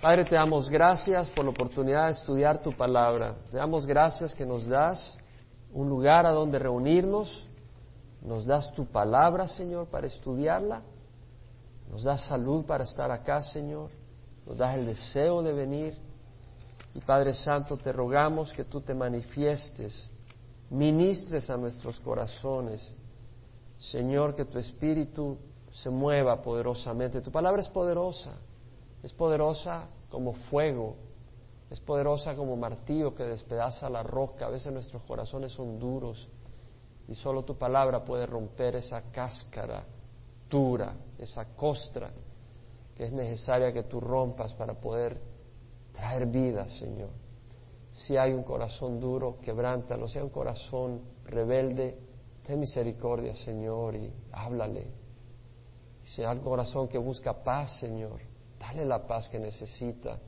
Padre, te damos gracias por la oportunidad de estudiar tu palabra. Te damos gracias que nos das un lugar a donde reunirnos. Nos das tu palabra, Señor, para estudiarla. Nos das salud para estar acá, Señor. Nos das el deseo de venir. Y Padre Santo, te rogamos que tú te manifiestes, ministres a nuestros corazones. Señor, que tu espíritu se mueva poderosamente. Tu palabra es poderosa. Es poderosa como fuego, es poderosa como martillo que despedaza la roca. A veces nuestros corazones son duros y solo tu palabra puede romper esa cáscara dura, esa costra que es necesaria que tú rompas para poder traer vida, Señor. Si hay un corazón duro, quebrántalo. Si hay un corazón rebelde, ten misericordia, Señor, y háblale. Si hay un corazón que busca paz, Señor, Dale la paz que necesita,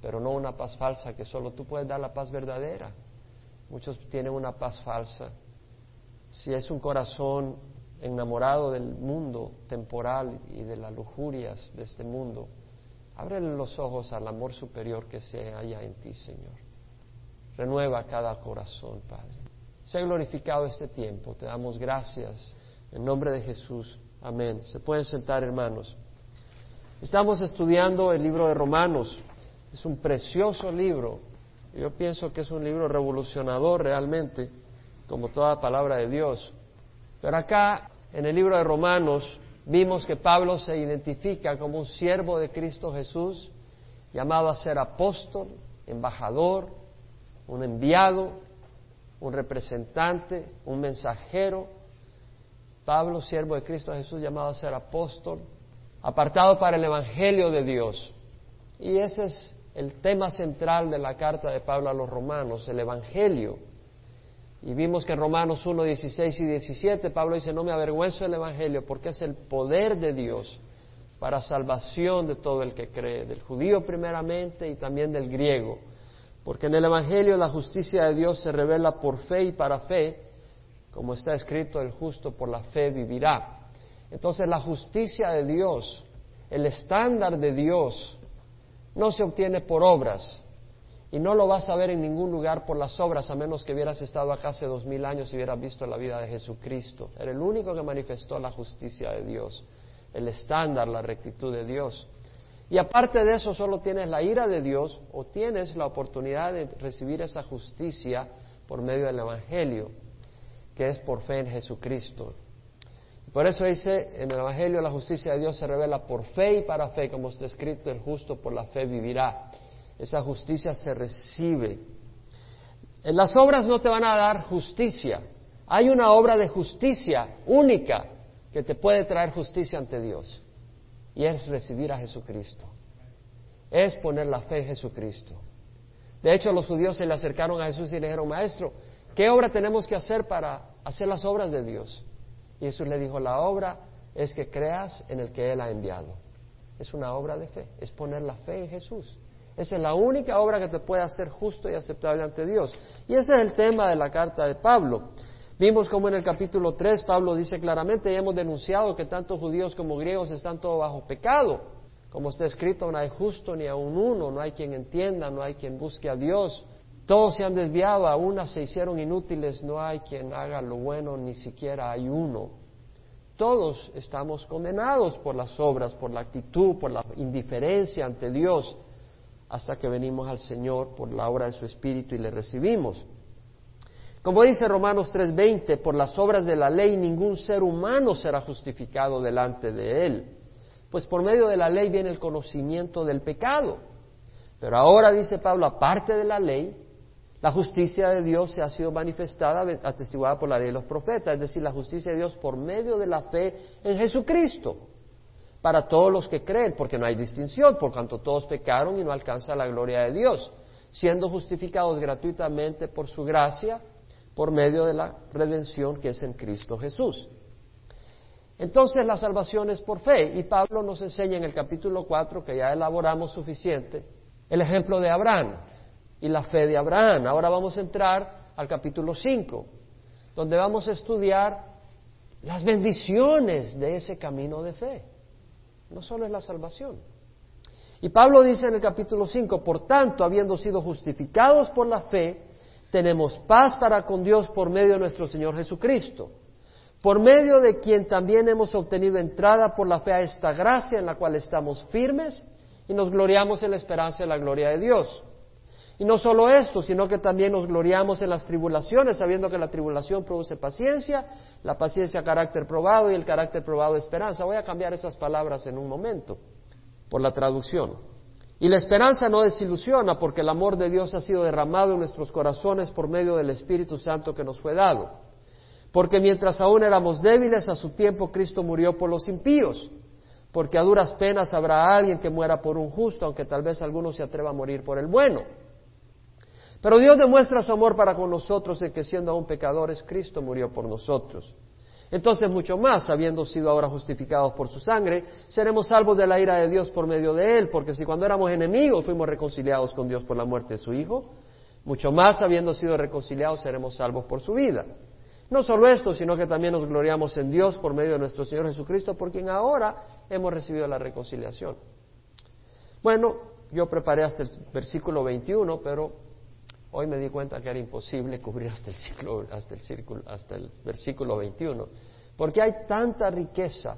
pero no una paz falsa que solo tú puedes dar la paz verdadera. Muchos tienen una paz falsa. Si es un corazón enamorado del mundo temporal y de las lujurias de este mundo, ábrele los ojos al amor superior que se halla en ti, Señor. Renueva cada corazón, Padre. Sea glorificado este tiempo. Te damos gracias. En nombre de Jesús. Amén. Se pueden sentar, hermanos. Estamos estudiando el libro de Romanos. Es un precioso libro. Yo pienso que es un libro revolucionador realmente, como toda palabra de Dios. Pero acá, en el libro de Romanos, vimos que Pablo se identifica como un siervo de Cristo Jesús, llamado a ser apóstol, embajador, un enviado, un representante, un mensajero. Pablo, siervo de Cristo Jesús, llamado a ser apóstol, apartado para el Evangelio de Dios. Y ese es el tema central de la carta de Pablo a los romanos, el Evangelio. Y vimos que en Romanos 1, 16 y 17 Pablo dice, no me avergüenzo del Evangelio porque es el poder de Dios para salvación de todo el que cree, del judío primeramente y también del griego. Porque en el Evangelio la justicia de Dios se revela por fe y para fe, como está escrito, el justo por la fe vivirá. Entonces la justicia de Dios, el estándar de Dios, no se obtiene por obras. Y no lo vas a ver en ningún lugar por las obras, a menos que hubieras estado acá hace dos mil años y hubieras visto la vida de Jesucristo. Era el único que manifestó la justicia de Dios, el estándar, la rectitud de Dios. Y aparte de eso, solo tienes la ira de Dios o tienes la oportunidad de recibir esa justicia por medio del Evangelio, que es por fe en Jesucristo. Por eso dice en el Evangelio la justicia de Dios se revela por fe y para fe, como está escrito, el justo por la fe vivirá. Esa justicia se recibe. En las obras no te van a dar justicia. Hay una obra de justicia única que te puede traer justicia ante Dios. Y es recibir a Jesucristo. Es poner la fe en Jesucristo. De hecho, los judíos se le acercaron a Jesús y le dijeron, Maestro, ¿qué obra tenemos que hacer para hacer las obras de Dios? Y Jesús le dijo, la obra es que creas en el que Él ha enviado. Es una obra de fe, es poner la fe en Jesús. Esa es la única obra que te puede hacer justo y aceptable ante Dios. Y ese es el tema de la carta de Pablo. Vimos como en el capítulo 3 Pablo dice claramente, y hemos denunciado que tanto judíos como griegos están todos bajo pecado. Como está escrito, no hay justo ni a un uno, no hay quien entienda, no hay quien busque a Dios. Todos se han desviado, a unas se hicieron inútiles, no hay quien haga lo bueno, ni siquiera hay uno. Todos estamos condenados por las obras, por la actitud, por la indiferencia ante Dios, hasta que venimos al Señor por la obra de su Espíritu y le recibimos. Como dice Romanos 3:20, por las obras de la ley ningún ser humano será justificado delante de él, pues por medio de la ley viene el conocimiento del pecado. Pero ahora, dice Pablo, aparte de la ley, la justicia de Dios se ha sido manifestada, atestiguada por la ley de los profetas, es decir, la justicia de Dios por medio de la fe en Jesucristo, para todos los que creen, porque no hay distinción, por cuanto todos pecaron y no alcanzan la gloria de Dios, siendo justificados gratuitamente por su gracia, por medio de la redención que es en Cristo Jesús. Entonces la salvación es por fe, y Pablo nos enseña en el capítulo 4, que ya elaboramos suficiente, el ejemplo de Abraham y la fe de Abraham. Ahora vamos a entrar al capítulo 5, donde vamos a estudiar las bendiciones de ese camino de fe. No solo es la salvación. Y Pablo dice en el capítulo 5, por tanto, habiendo sido justificados por la fe, tenemos paz para con Dios por medio de nuestro Señor Jesucristo, por medio de quien también hemos obtenido entrada por la fe a esta gracia en la cual estamos firmes y nos gloriamos en la esperanza de la gloria de Dios. Y no solo esto, sino que también nos gloriamos en las tribulaciones, sabiendo que la tribulación produce paciencia, la paciencia carácter probado y el carácter probado esperanza. Voy a cambiar esas palabras en un momento por la traducción. Y la esperanza no desilusiona porque el amor de Dios ha sido derramado en nuestros corazones por medio del Espíritu Santo que nos fue dado. Porque mientras aún éramos débiles, a su tiempo Cristo murió por los impíos. Porque a duras penas habrá alguien que muera por un justo, aunque tal vez alguno se atreva a morir por el bueno. Pero Dios demuestra su amor para con nosotros en que siendo aún pecadores, Cristo murió por nosotros. Entonces, mucho más, habiendo sido ahora justificados por su sangre, seremos salvos de la ira de Dios por medio de él, porque si cuando éramos enemigos fuimos reconciliados con Dios por la muerte de su Hijo, mucho más, habiendo sido reconciliados, seremos salvos por su vida. No solo esto, sino que también nos gloriamos en Dios por medio de nuestro Señor Jesucristo, por quien ahora hemos recibido la reconciliación. Bueno, yo preparé hasta el versículo 21, pero Hoy me di cuenta que era imposible cubrir hasta el, ciclo, hasta el, círculo, hasta el versículo 21, porque hay tanta riqueza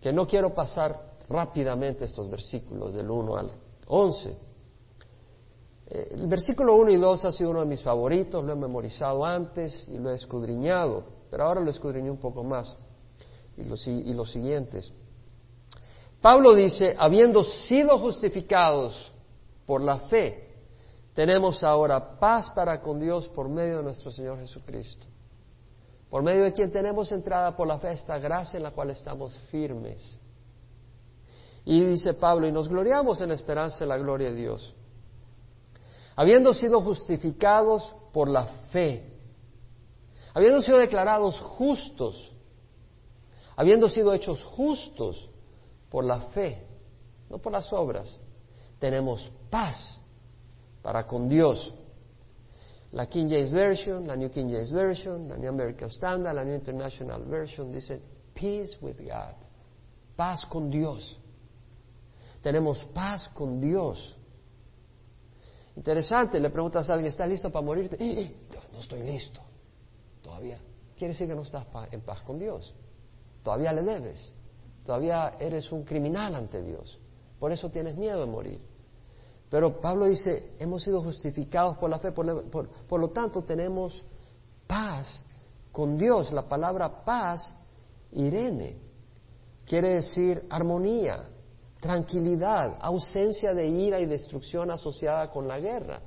que no quiero pasar rápidamente estos versículos del 1 al 11. Eh, el versículo 1 y 2 ha sido uno de mis favoritos, lo he memorizado antes y lo he escudriñado, pero ahora lo escudriñé un poco más. Y los, y los siguientes. Pablo dice, habiendo sido justificados por la fe, tenemos ahora paz para con Dios por medio de nuestro Señor Jesucristo, por medio de quien tenemos entrada por la fe esta gracia en la cual estamos firmes. Y dice Pablo, y nos gloriamos en la esperanza de la gloria de Dios, habiendo sido justificados por la fe, habiendo sido declarados justos, habiendo sido hechos justos por la fe, no por las obras, tenemos paz para con Dios. La King James Version, la New King James Version, la New American Standard, la New International Version dice peace with God, paz con Dios. Tenemos paz con Dios. Interesante, le preguntas a alguien, ¿estás listo para morirte? No estoy listo, todavía. Quiere decir que no estás en paz con Dios. Todavía le debes. Todavía eres un criminal ante Dios. Por eso tienes miedo de morir. Pero Pablo dice, hemos sido justificados por la fe, por, lo tanto tenemos paz con Dios. La palabra paz, Irene, quiere decir armonía, tranquilidad, ausencia de ira y destrucción asociada con la guerra.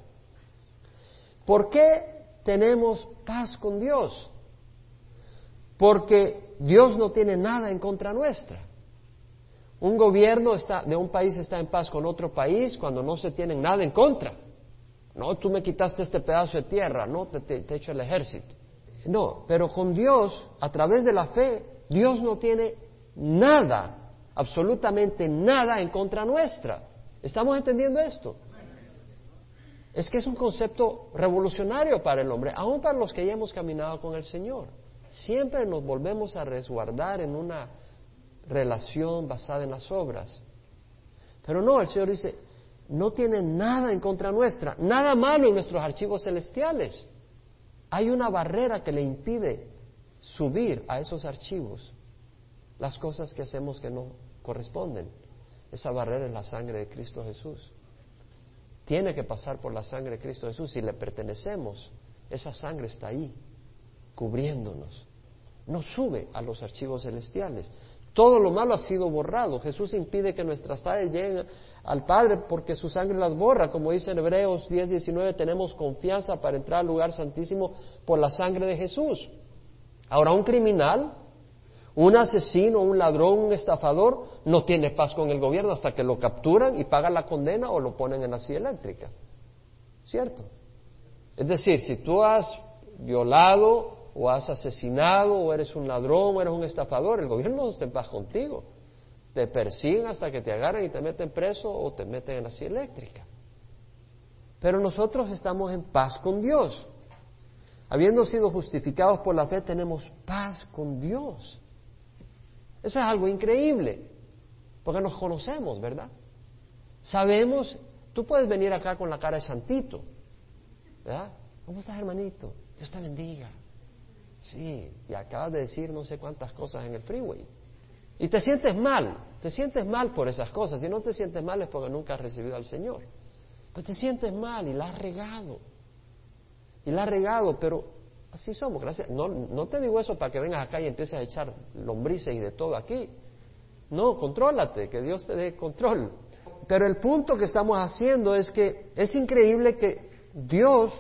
¿Por qué tenemos paz con Dios? Porque Dios no tiene nada en contra nuestra. Un gobierno de un país está en paz con otro país cuando no se tienen nada en contra. No, tú me quitaste este pedazo de tierra, no, te, te, el ejército. No, pero con Dios, a través de la fe, Dios no tiene nada, absolutamente nada en contra nuestra. ¿Estamos entendiendo esto? Es que es un concepto revolucionario para el hombre, aún para los que ya hemos caminado con el Señor. Siempre nos volvemos a resguardar en una relación basada en las obras. Pero no, el Señor dice, no tiene nada en contra nuestra, nada malo en nuestros archivos celestiales. Hay una barrera que le impide subir a esos archivos las cosas que hacemos que no corresponden. Esa barrera es la sangre de Cristo Jesús. Tiene que pasar por la sangre de Cristo Jesús. Si le pertenecemos, esa sangre está ahí, cubriéndonos. No sube a los archivos celestiales. Todo lo malo ha sido borrado. Jesús impide que nuestras padres lleguen al Padre porque su sangre las borra. Como dice Hebreos 10, 19, tenemos confianza para entrar al lugar santísimo por la sangre de Jesús. Ahora, un criminal, un asesino, un ladrón, un estafador, no tiene paz con el gobierno hasta que lo capturan y pagan la condena o lo ponen en la silla eléctrica. ¿Cierto? Es decir, si tú has violado o has asesinado, o eres un ladrón, o eres un estafador, el gobierno no está en paz contigo. Te persiguen hasta que te agarren y te meten preso o te meten en la silla eléctrica. Pero nosotros estamos en paz con Dios. Habiendo sido justificados por la fe, tenemos paz con Dios. Eso es algo increíble, porque nos conocemos, ¿verdad? Sabemos, tú puedes venir acá con la cara de santito, ¿verdad? ¿Cómo estás, hermanito? Dios te bendiga. Sí, y acabas de decir no sé cuántas cosas en el freeway. Y te sientes mal, te sientes mal por esas cosas. Si no te sientes mal es porque nunca has recibido al Señor. Pues te sientes mal y la has regado. Y la has regado, pero así somos. Gracias. No, no te digo eso para que vengas acá y empieces a echar lombrices y de todo aquí. No, contrólate, que Dios te dé control. Pero el punto que estamos haciendo es que es increíble que Dios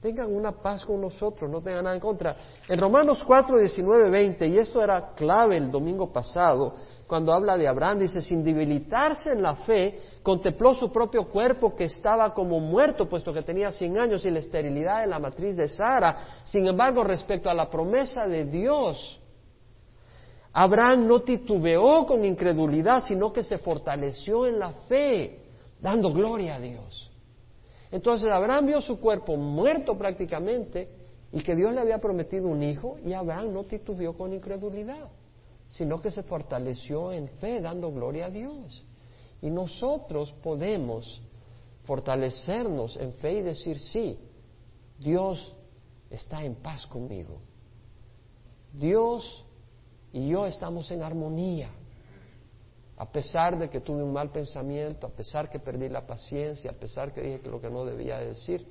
tenga una paz con nosotros, no tenga nada en contra. En Romanos 4, 19, 20, y esto era clave el domingo pasado, cuando habla de Abraham, dice, sin debilitarse en la fe, contempló su propio cuerpo que estaba como muerto, puesto que tenía 100 años y la esterilidad de la matriz de Sara. Sin embargo, respecto a la promesa de Dios, Abraham no titubeó con incredulidad, sino que se fortaleció en la fe, dando gloria a Dios. Entonces Abraham vio su cuerpo muerto prácticamente y que Dios le había prometido un hijo y Abraham no titubeó con incredulidad sino que se fortaleció en fe, dando gloria a Dios. Y nosotros podemos fortalecernos en fe y decir, sí, Dios está en paz conmigo. Dios y yo estamos en armonía. A pesar de que tuve un mal pensamiento, a pesar que perdí la paciencia, a pesar que dije que lo que no debía decir,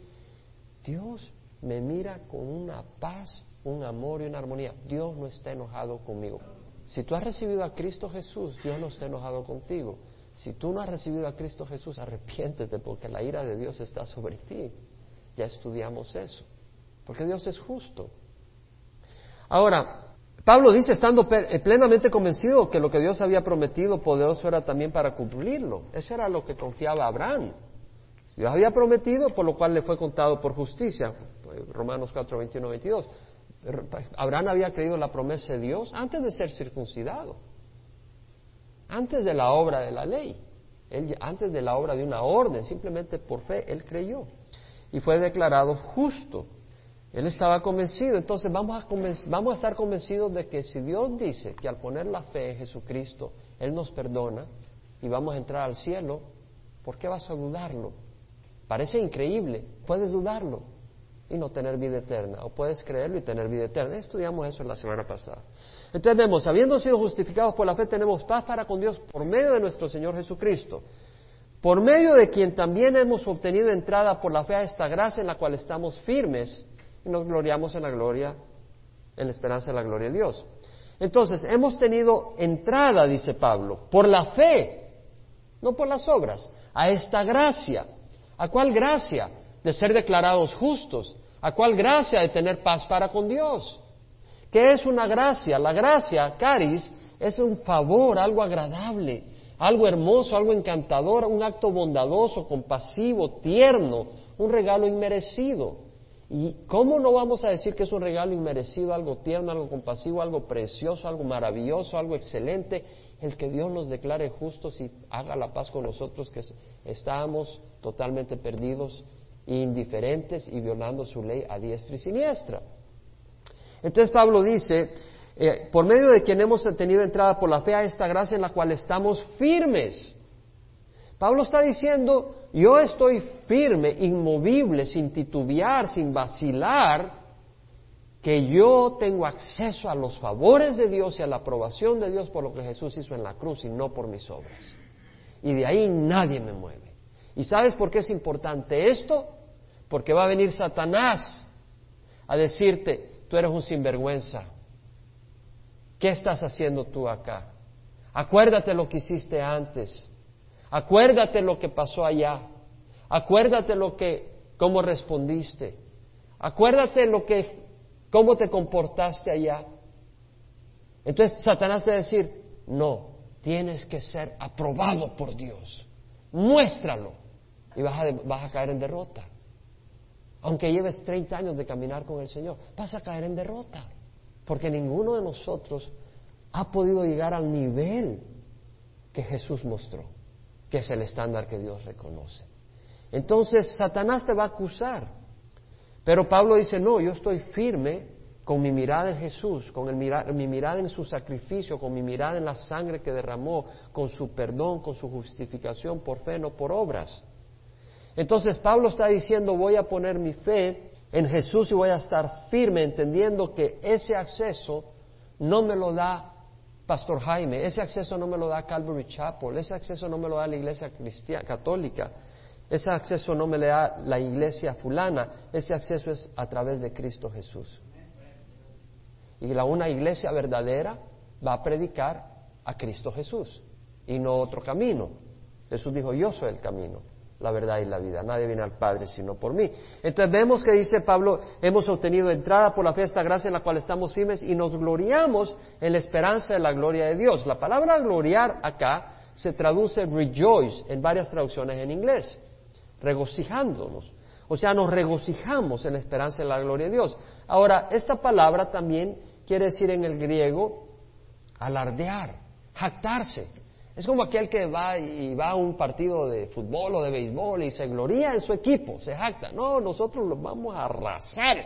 Dios me mira con una paz, un amor y una armonía. Dios no está enojado conmigo. Si tú has recibido a Cristo Jesús, Dios no está enojado contigo. Si tú no has recibido a Cristo Jesús, arrepiéntete porque la ira de Dios está sobre ti. Ya estudiamos eso. Porque Dios es justo. Ahora, Pablo dice, estando eh, plenamente convencido que lo que Dios había prometido poderoso era también para cumplirlo. Eso era lo que confiaba Abraham. Dios había prometido, por lo cual le fue contado por justicia. Romanos 4, 21, 22. Abraham había creído la promesa de Dios antes de ser circuncidado, antes de la obra de la ley, antes de la obra de una orden, simplemente por fe él creyó y fue declarado justo. Él estaba convencido, entonces vamos a, vamos a estar convencidos de que si Dios dice que al poner la fe en Jesucristo, Él nos perdona y vamos a entrar al cielo, ¿por qué vas a dudarlo? Parece increíble, puedes dudarlo, y no tener vida eterna. O puedes creerlo y tener vida eterna. Estudiamos eso la semana pasada. Entonces vemos, habiendo sido justificados por la fe, tenemos paz para con Dios por medio de nuestro Señor Jesucristo, por medio de quien también hemos obtenido entrada por la fe a esta gracia en la cual estamos firmes y nos gloriamos en la gloria, en la esperanza de la gloria de Dios. Entonces, hemos tenido entrada, dice Pablo, por la fe, no por las obras, a esta gracia. ¿A cuál gracia? de ser declarados justos. ¿A cuál gracia de tener paz para con Dios? ¿Qué es una gracia? La gracia, caris, es un favor, algo agradable, algo hermoso, algo encantador, un acto bondadoso, compasivo, tierno, un regalo inmerecido. ¿Y cómo no vamos a decir que es un regalo inmerecido, algo tierno, algo compasivo, algo precioso, algo maravilloso, algo excelente, el que Dios nos declare justos y haga la paz con nosotros que estábamos totalmente perdidos indiferentes y violando su ley a diestra y siniestra. Entonces Pablo dice, eh, por medio de quien hemos tenido entrada por la fe a esta gracia en la cual estamos firmes. Pablo está diciendo, yo estoy firme, inmovible, sin titubear, sin vacilar, que yo tengo acceso a los favores de Dios y a la aprobación de Dios por lo que Jesús hizo en la cruz y no por mis obras. Y de ahí nadie me mueve. ¿Y sabes por qué es importante esto? Porque va a venir Satanás a decirte, tú eres un sinvergüenza. ¿Qué estás haciendo tú acá? Acuérdate lo que hiciste antes. Acuérdate lo que pasó allá. Acuérdate lo que, cómo respondiste. Acuérdate lo que, cómo te comportaste allá. Entonces Satanás te va a decir, no, tienes que ser aprobado por Dios. Muéstralo. Y vas a, vas a caer en derrota. Aunque lleves 30 años de caminar con el Señor, vas a caer en derrota. Porque ninguno de nosotros ha podido llegar al nivel que Jesús mostró, que es el estándar que Dios reconoce. Entonces Satanás te va a acusar. Pero Pablo dice, no, yo estoy firme, con mi mirada en Jesús, con mi mirada en su sacrificio, con mi mirada en la sangre que derramó, con su perdón, con su justificación por fe, no por obras. Entonces Pablo está diciendo, voy a poner mi fe en Jesús y voy a estar firme entendiendo que ese acceso no me lo da Pastor Jaime, ese acceso no me lo da Calvary Chapel, ese acceso no me lo da la iglesia cristiana, católica, ese acceso no me lo da la iglesia fulana, ese acceso es a través de Cristo Jesús. Y la una iglesia verdadera va a predicar a Cristo Jesús y no otro camino. Jesús dijo, yo soy el camino, la verdad y la vida. Nadie viene al Padre sino por mí. Entonces vemos que dice Pablo, hemos obtenido entrada por la fe esta gracia en la cual estamos firmes y nos gloriamos en la esperanza de la gloria de Dios. La palabra gloriar acá se traduce rejoice en varias traducciones en inglés, regocijándonos. O sea, nos regocijamos en la esperanza de la gloria de Dios. Ahora, esta palabra también quiere decir en el griego alardear, jactarse. Es como aquel que va y va a un partido de fútbol o de béisbol y se gloria en su equipo, se jacta. No, nosotros los vamos a arrasar.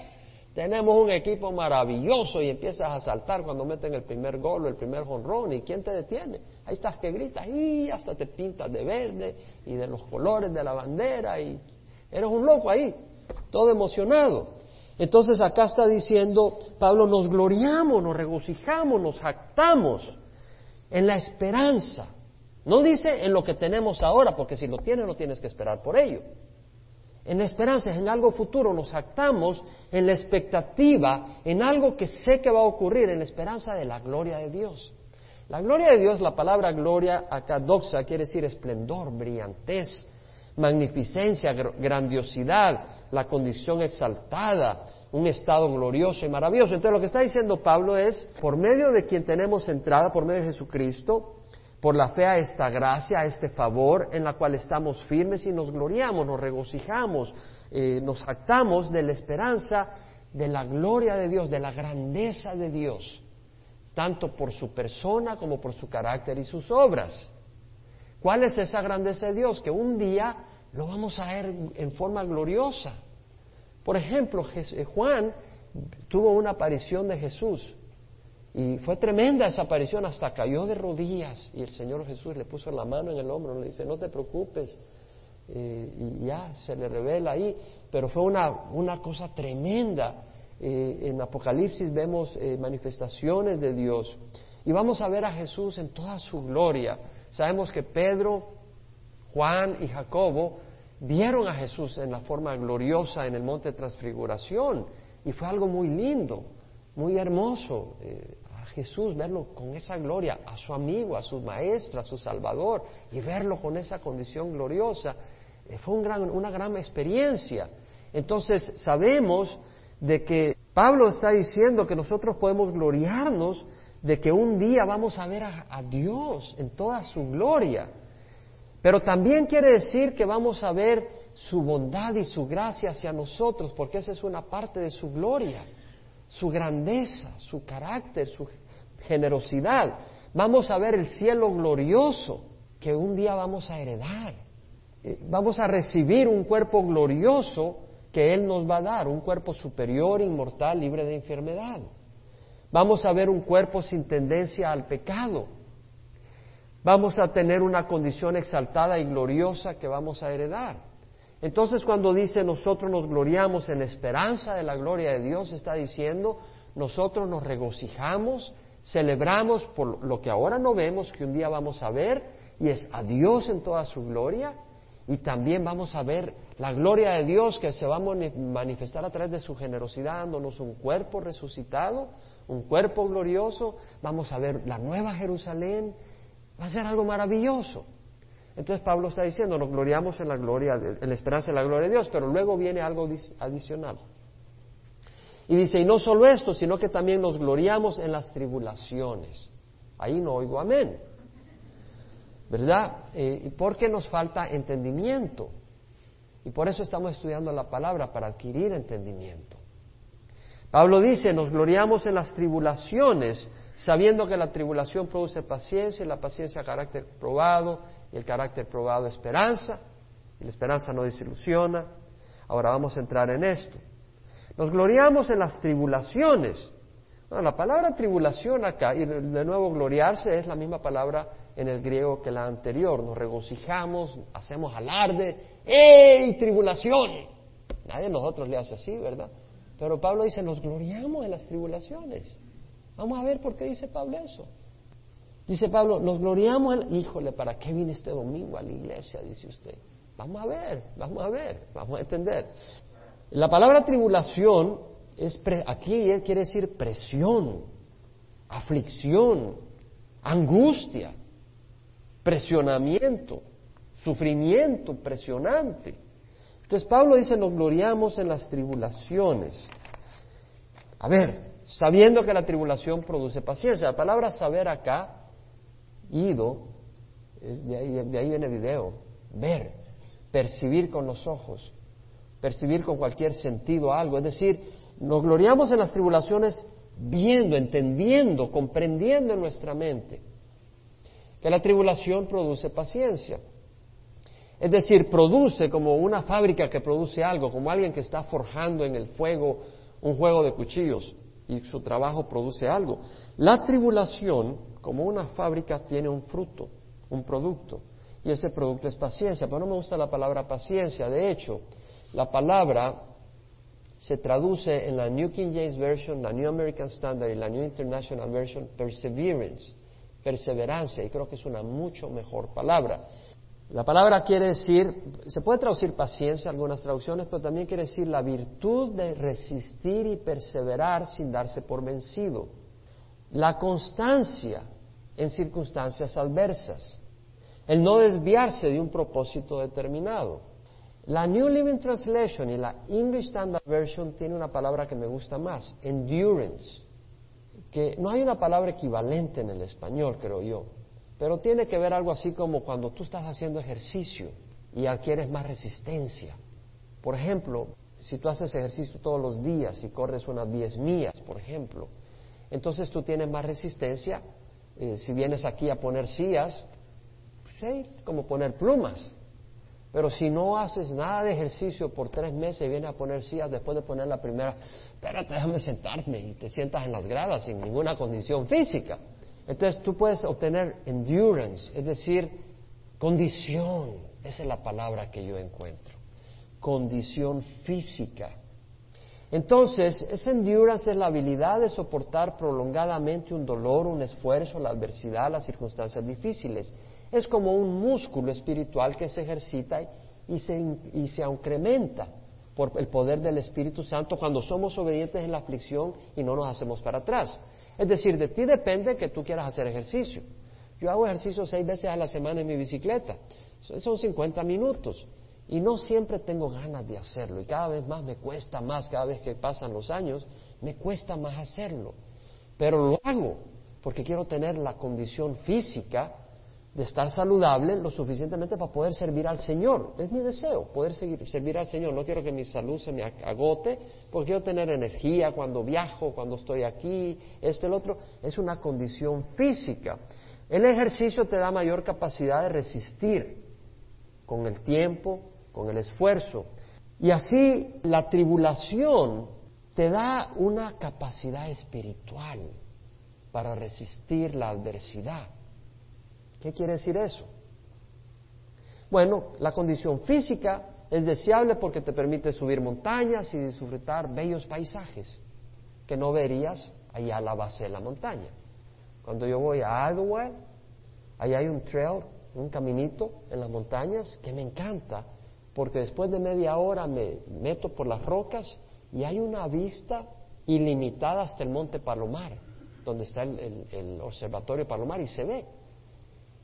Tenemos un equipo maravilloso y empiezas a saltar cuando meten el primer gol o el primer jonrón. ¿Y quién te detiene? Ahí estás que gritas y hasta te pintas de verde y de los colores de la bandera y Eres un loco ahí, todo emocionado. Entonces acá está diciendo Pablo, nos gloriamos, nos regocijamos, nos jactamos en la esperanza. No dice en lo que tenemos ahora, porque si lo tienes no tienes que esperar por ello. En la esperanza, en algo futuro, nos jactamos en la expectativa, en algo que sé que va a ocurrir, en la esperanza de la gloria de Dios. La gloria de Dios, la palabra gloria acá doxa quiere decir esplendor, brillantez, magnificencia, grandiosidad, la condición exaltada, un estado glorioso y maravilloso. Entonces lo que está diciendo Pablo es, por medio de quien tenemos entrada, por medio de Jesucristo, por la fe a esta gracia, a este favor en la cual estamos firmes y nos gloriamos, nos regocijamos, eh, nos actamos de la esperanza de la gloria de Dios, de la grandeza de Dios, tanto por su persona como por su carácter y sus obras. ¿Cuál es esa grandeza de Dios? Que un día lo vamos a ver en forma gloriosa. Por ejemplo, eh, Juan tuvo una aparición de Jesús y fue tremenda esa aparición, hasta cayó de rodillas y el Señor Jesús le puso la mano en el hombro, le dice, no te preocupes, eh, y ya se le revela ahí, pero fue una, una cosa tremenda. Eh, en Apocalipsis vemos manifestaciones de Dios y vamos a ver a Jesús en toda su gloria. Sabemos que Pedro, Juan y Jacobo vieron a Jesús en la forma gloriosa en el monte de transfiguración y fue algo muy lindo, muy hermoso. Eh, a Jesús verlo con esa gloria, a su amigo, a su maestro, a su salvador y verlo con esa condición gloriosa, eh, fue una gran experiencia. Entonces sabemos de que Pablo está diciendo que nosotros podemos gloriarnos de que un día vamos a ver a, Dios en toda su gloria. Pero también quiere decir que vamos a ver su bondad y su gracia hacia nosotros, porque esa es una parte de su gloria, su grandeza, su carácter, su generosidad. Vamos a ver el cielo glorioso que un día vamos a heredar. Eh, vamos a recibir un cuerpo glorioso que Él nos va a dar, un cuerpo superior, inmortal, libre de enfermedad. Vamos a ver un cuerpo sin tendencia al pecado. Vamos a tener una condición exaltada y gloriosa que vamos a heredar. Entonces cuando dice nosotros nos gloriamos en la esperanza de la gloria de Dios, está diciendo nosotros nos regocijamos, celebramos por lo que ahora no vemos, que un día vamos a ver, y es a Dios en toda su gloria, y también vamos a ver la gloria de Dios que se va a manifestar a través de su generosidad, dándonos un cuerpo resucitado, un cuerpo glorioso, vamos a ver la nueva Jerusalén, va a ser algo maravilloso. Entonces Pablo está diciendo, nos gloriamos en la gloria, en la esperanza de la gloria de Dios, pero luego viene algo adicional. Y dice, y no solo esto, sino que también nos gloriamos en las tribulaciones. Ahí no oigo amén. ¿Verdad? Eh, porque nos falta entendimiento. Y por eso estamos estudiando la palabra, para adquirir entendimiento. Pablo dice, nos gloriamos en las tribulaciones, sabiendo que la tribulación produce paciencia y la paciencia carácter probado y el carácter probado esperanza y la esperanza no desilusiona. Ahora vamos a entrar en esto. Nos gloriamos en las tribulaciones. la palabra tribulación acá, y de nuevo gloriarse es la misma palabra en el griego que la anterior. Nos regocijamos, hacemos alarde. ¡Ey, tribulación! Nadie de nosotros le hace así, ¿verdad? Pero Pablo dice, nos gloriamos en las tribulaciones. Vamos a ver por qué dice Pablo eso. Dice Pablo, nos gloriamos en... Híjole, ¿para qué vine este domingo a la iglesia? Dice usted. Vamos a ver, vamos a ver, vamos a entender. La palabra tribulación es aquí quiere decir presión, aflicción, angustia, presionamiento, sufrimiento presionante. Entonces Pablo dice, nos gloriamos en las tribulaciones. A ver, sabiendo que la tribulación produce paciencia. La palabra saber acá, ido, de, ahí, de ahí viene video, ver, percibir con los ojos, percibir con cualquier sentido algo. Es decir, nos gloriamos en las tribulaciones viendo, entendiendo, comprendiendo en nuestra mente que la tribulación produce paciencia. Es decir, produce como una fábrica que produce algo, como alguien que está forjando en el fuego un juego de cuchillos y su trabajo produce algo. La tribulación, como una fábrica, tiene un fruto, un producto, y ese producto es paciencia. Pero no me gusta la palabra paciencia. De hecho, la palabra se traduce en la New King James Version, la New American Standard y la New International Version perseverance, perseverancia, y creo que es una mucho mejor palabra. La palabra quiere decir, se puede traducir paciencia, algunas traducciones, pero también quiere decir la virtud de resistir y perseverar sin darse por vencido. La constancia en circunstancias adversas. El no desviarse de un propósito determinado. La New Living Translation y la English Standard Version tiene una palabra que me gusta más, endurance, que no hay una palabra equivalente en el español, creo yo. Pero tiene que ver algo así como cuando tú estás haciendo ejercicio y adquieres más resistencia. Por ejemplo, si tú haces ejercicio todos los días y corres unas 10 millas, por ejemplo, entonces tú tienes más resistencia. Eh, si vienes aquí a poner sillas, pues, como poner plumas. Pero si no haces nada de ejercicio por tres meses y vienes a poner sillas después de poner la primera, espérate, déjame sentarme y te sientas en las gradas sin ninguna condición física. Entonces tú puedes obtener endurance, es decir, condición, esa es la palabra que yo encuentro, condición física. Entonces, esa endurance es la habilidad de soportar prolongadamente un dolor, un esfuerzo, la adversidad, las circunstancias difíciles. Es como un músculo espiritual que se ejercita y se, y se incrementa por el poder del Espíritu Santo cuando somos obedientes en la aflicción y no nos hacemos para atrás. Es decir, de ti depende que tú quieras hacer ejercicio. Yo hago ejercicio seis veces a la semana en mi bicicleta. Son 50 minutos. Y no siempre tengo ganas de hacerlo. Y cada vez más me cuesta más, cada vez que pasan los años, me cuesta más hacerlo. Pero lo hago porque quiero tener la condición física de estar saludable lo suficientemente para poder servir al Señor. Es mi deseo, poder seguir, servir al Señor. No quiero que mi salud se me agote, porque quiero tener energía cuando viajo, cuando estoy aquí, esto, el otro. Es una condición física. El ejercicio te da mayor capacidad de resistir con el tiempo, con el esfuerzo. Y así la tribulación te da una capacidad espiritual para resistir la adversidad. ¿Qué quiere decir eso? Bueno, la condición física es deseable porque te permite subir montañas y disfrutar bellos paisajes que no verías allá a la base de la montaña. Cuando yo voy a Idlewild, ahí hay un trail, un caminito en las montañas que me encanta porque después de media hora me meto por las rocas y hay una vista ilimitada hasta el monte Palomar, donde está el, observatorio Palomar y se ve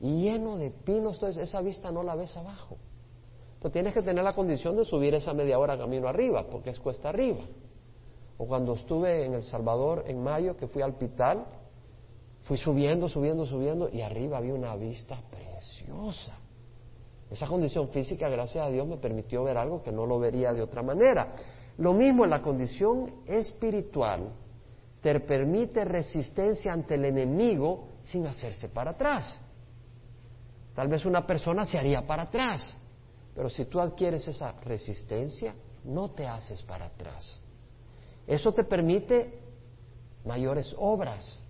lleno de pinos, entonces esa vista no la ves abajo. Pero tienes que tener la condición de subir esa media hora camino arriba, porque es cuesta arriba. O cuando estuve en El Salvador en mayo, que fui al hospital, fui subiendo, subiendo, subiendo, y arriba había una vista preciosa. Esa condición física, gracias a Dios, me permitió ver algo que no lo vería de otra manera. Lo mismo en la condición espiritual, te permite resistencia ante el enemigo sin hacerse para atrás. Tal vez una persona se haría para atrás, pero si tú adquieres esa resistencia, no te haces para atrás. Eso te permite mayores obras,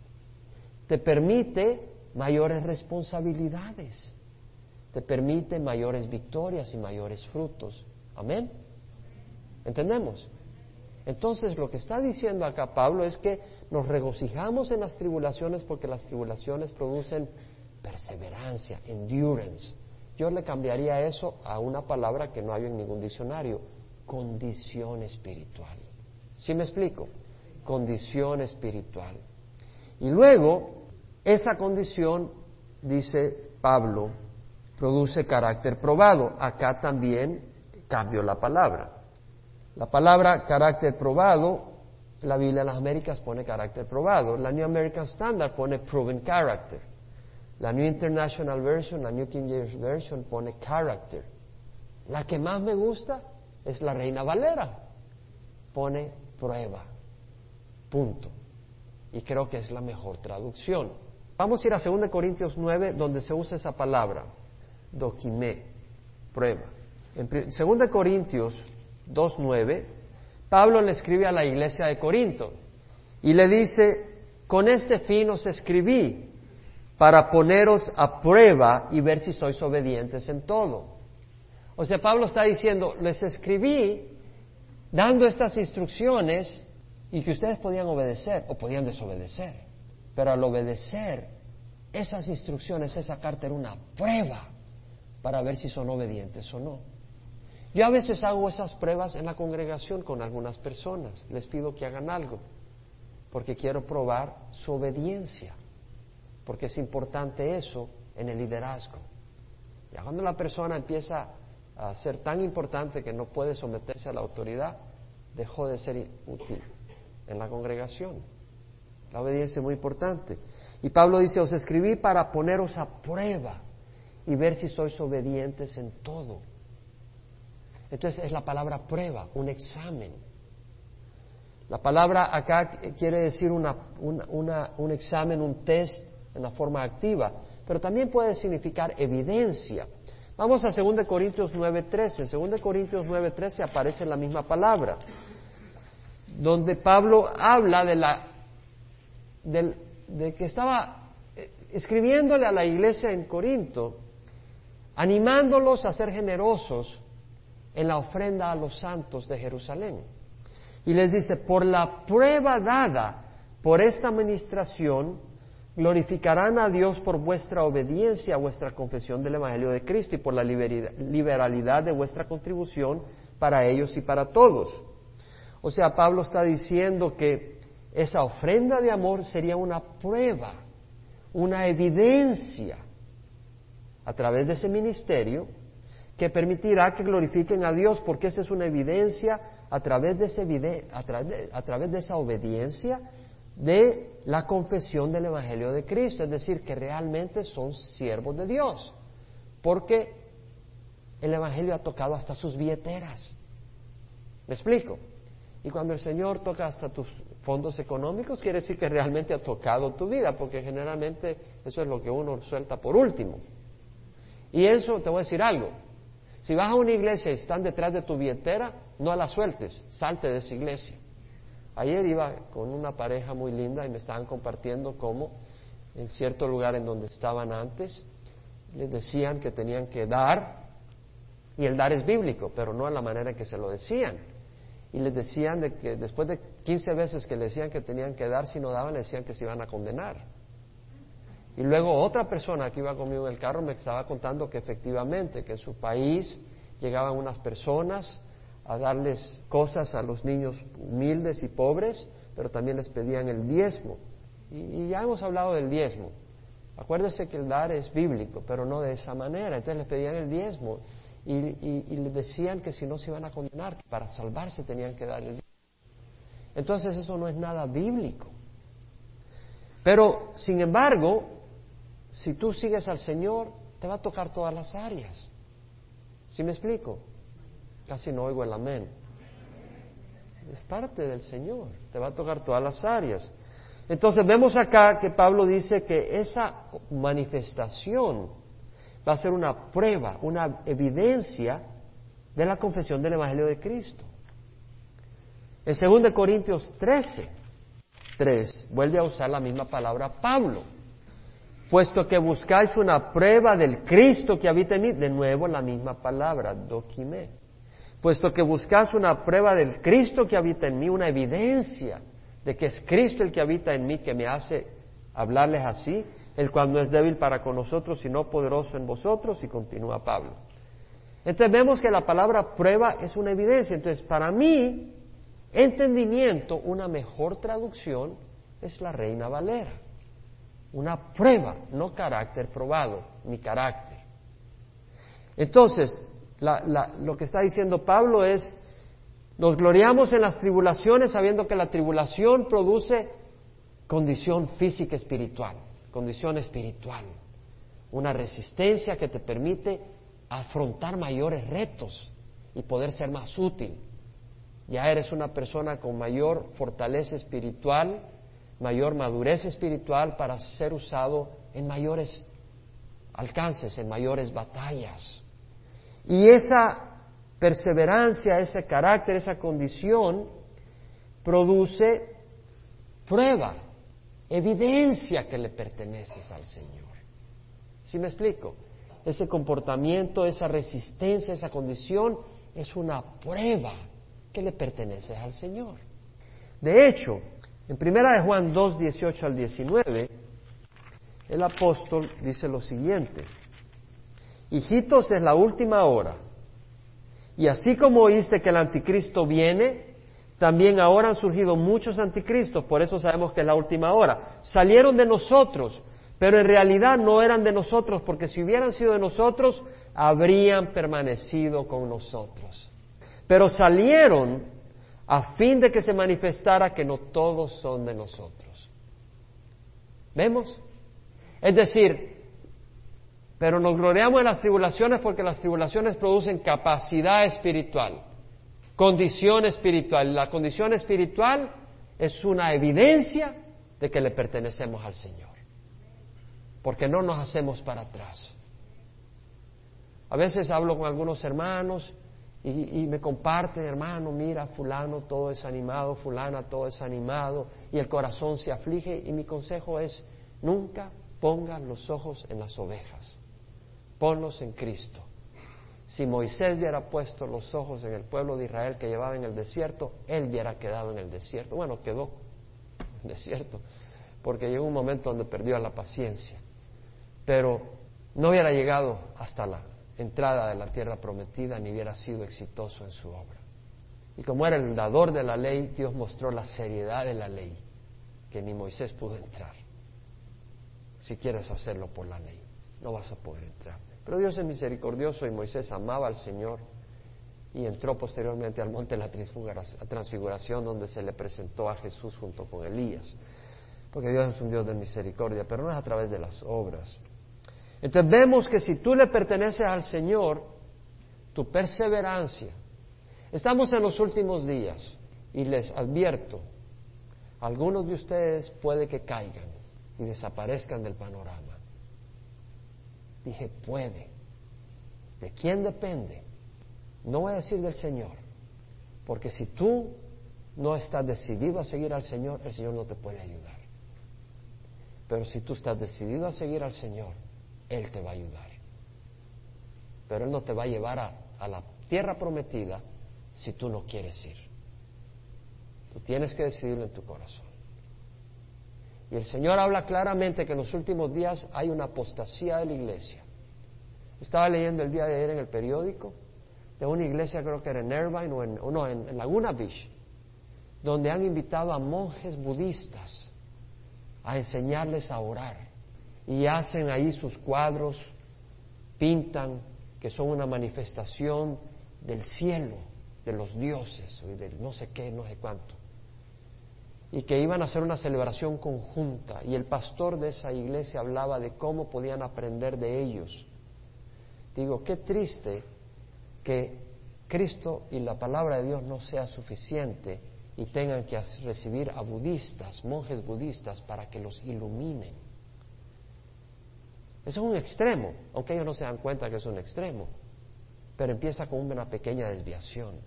te permite mayores responsabilidades, te permite mayores victorias y mayores frutos. Amén. ¿Entendemos? Entonces lo que está diciendo acá Pablo es que nos regocijamos en las tribulaciones porque las tribulaciones producen perseverancia, endurance. Yo le cambiaría eso a una palabra que no hay en ningún diccionario, condición espiritual. ¿Sí me explico? Condición espiritual. Y luego, esa condición, dice Pablo, produce carácter probado. Acá también cambio la palabra. La palabra carácter probado, la Biblia de las Américas pone carácter probado. La New American Standard pone proven character. La New International Version, la New King James Version pone character. La que más me gusta es la Reina Valera. Pone prueba. Punto. Y creo que es la mejor traducción. Vamos a ir a 2 Corintios 9, donde se usa esa palabra, doquimé, prueba. En 2 Corintios 2.9, Pablo le escribe a la iglesia de Corinto y le dice, con este fin os escribí para poneros a prueba y ver si sois obedientes en todo. O sea, Pablo está diciendo, les escribí dando estas instrucciones y que ustedes podían obedecer o podían desobedecer. Pero al obedecer esas instrucciones, esa carta era una prueba para ver si son obedientes o no. Yo a veces hago esas pruebas en la congregación con algunas personas. Les pido que hagan algo, porque quiero probar su obediencia, porque es importante eso en el liderazgo. Ya cuando la persona empieza a ser tan importante que no puede someterse a la autoridad, dejó de ser útil en la congregación. La obediencia es muy importante. Y Pablo dice, os escribí para poneros a prueba y ver si sois obedientes en todo. Entonces es la palabra prueba, un examen. La palabra acá quiere decir un examen, un test en la forma activa, pero también puede significar evidencia. Vamos a 2 Corintios 9:13. En 2 Corintios 9:13 aparece la misma palabra, donde Pablo habla de, la, de que estaba eh, escribiéndole a la iglesia en Corinto, animándolos a ser generosos en la ofrenda a los santos de Jerusalén. Y les dice, por la prueba dada por esta administración, glorificarán a Dios por vuestra obediencia a vuestra confesión del Evangelio de Cristo y por la liberalidad de vuestra contribución para ellos y para todos. O sea, Pablo está diciendo que esa ofrenda de amor sería una prueba, una evidencia a través de ese ministerio que permitirá que glorifiquen a Dios, porque esa es una evidencia a través de, ese a través de, esa obediencia de la confesión del Evangelio de Cristo, es decir, que realmente son siervos de Dios, porque el Evangelio ha tocado hasta sus billeteras. ¿Me explico? Y cuando el Señor toca hasta tus fondos económicos, quiere decir que realmente ha tocado tu vida, porque generalmente eso es lo que uno suelta por último. Y eso, te voy a decir algo, si vas a una iglesia y están detrás de tu billetera, no la sueltes, salte de esa iglesia. Ayer iba con una pareja muy linda y me estaban compartiendo cómo en cierto lugar en donde estaban antes les decían que tenían que dar, y el dar es bíblico, pero no a la manera en que se lo decían. Y les decían de que después de 15 veces que le decían que tenían que dar, si no daban, le decían que se iban a condenar. Y luego otra persona que iba conmigo en el carro me estaba contando que efectivamente, que en su país llegaban unas personas a darles cosas a los niños humildes y pobres, pero también les pedían el diezmo. Y, ya hemos hablado del diezmo. Acuérdese que el dar es bíblico, pero no de esa manera. Entonces les pedían el diezmo y, y les decían que si no se iban a condenar, que para salvarse tenían que dar el diezmo. Entonces eso no es nada bíblico. Pero, sin embargo, si tú sigues al Señor, te va a tocar todas las áreas. ¿Sí me explico? Casi no oigo el amén. Es parte del Señor, te va a tocar todas las áreas. Entonces vemos acá que Pablo dice que esa manifestación va a ser una prueba, una evidencia de la confesión del Evangelio de Cristo. En 2 Corintios 13, 3, vuelve a usar la misma palabra Pablo. Puesto que buscáis una prueba del Cristo que habita en mí, de nuevo la misma palabra, doquime. Puesto que buscáis una prueba del Cristo que habita en mí, una evidencia de que es Cristo el que habita en mí que me hace hablarles así, el cual no es débil para con nosotros, sino poderoso en vosotros, y continúa Pablo. Entonces vemos que la palabra prueba es una evidencia. Entonces, para mí, entendimiento, una mejor traducción es la Reina Valera. Una prueba, no carácter probado, ni carácter. Entonces, lo que está diciendo Pablo es, nos gloriamos en las tribulaciones sabiendo que la tribulación produce condición física espiritual, condición espiritual, una resistencia que te permite afrontar mayores retos y poder ser más útil. Ya eres una persona con mayor fortaleza espiritual, mayor madurez espiritual para ser usado en mayores alcances, en mayores batallas. Y esa perseverancia, ese carácter, esa condición produce prueba, evidencia que le perteneces al Señor. ¿Sí me explico? ese comportamiento, esa resistencia, esa condición, es una prueba que le pertenece al Señor. De hecho, en primera de Juan 2, 18 al 19, el apóstol dice lo siguiente, hijitos es la última hora, y así como oíste que el anticristo viene, también ahora han surgido muchos anticristos, por eso sabemos que es la última hora. Salieron de nosotros, pero en realidad no eran de nosotros, porque si hubieran sido de nosotros, habrían permanecido con nosotros. Pero salieron a fin de que se manifestara que no todos son de nosotros. ¿Vemos? Es decir, pero nos gloriamos en las tribulaciones porque las tribulaciones producen capacidad espiritual, condición espiritual. La condición espiritual es una evidencia de que le pertenecemos al Señor porque no nos hacemos para atrás. A veces hablo con algunos hermanos y, me comparten, hermano, mira, fulano todo es animado, fulana todo es animado, y el corazón se aflige, y mi consejo es, nunca pongan los ojos en las ovejas, ponlos en Cristo. Si Moisés hubiera puesto los ojos en el pueblo de Israel que llevaba en el desierto, él hubiera quedado en el desierto. Bueno, quedó en el desierto, porque llegó un momento donde perdió la paciencia pero no hubiera llegado hasta la entrada de la tierra prometida ni hubiera sido exitoso en su obra. Y como era el dador de la ley, Dios mostró la seriedad de la ley, que ni Moisés pudo entrar. Si quieres hacerlo por la ley, no vas a poder entrar. Pero Dios es misericordioso y Moisés amaba al Señor y entró posteriormente al monte de la transfiguración donde se le presentó a Jesús junto con Elías. Porque Dios es un Dios de misericordia, pero no es a través de las obras. Entonces vemos que si tú le perteneces al Señor, tu perseverancia, estamos en los últimos días y les advierto, algunos de ustedes puede que caigan y desaparezcan del panorama. Dije, puede. ¿De quién depende? No voy a decir del Señor, porque si tú no estás decidido a seguir al Señor, el Señor no te puede ayudar. Pero si tú estás decidido a seguir al Señor, él te va a ayudar. Pero Él no te va a llevar a, la tierra prometida si tú no quieres ir. Tú tienes que decidirlo en tu corazón. Y el Señor habla claramente que en los últimos días hay una apostasía de la iglesia. Estaba leyendo el día de ayer en el periódico de una iglesia, creo que era en Irvine o, en, no, en Laguna Beach, donde han invitado a monjes budistas a enseñarles a orar y hacen ahí sus cuadros, pintan que son una manifestación del cielo, de los dioses, y de no sé qué, no sé cuánto. Y que iban a hacer una celebración conjunta. Y el pastor de esa iglesia hablaba de cómo podían aprender de ellos. Digo, qué triste que Cristo y la palabra de Dios no sea suficiente y tengan que recibir a budistas, monjes budistas, para que los iluminen. Eso es un extremo, aunque ellos no se dan cuenta que es un extremo, pero empieza con una pequeña desviación.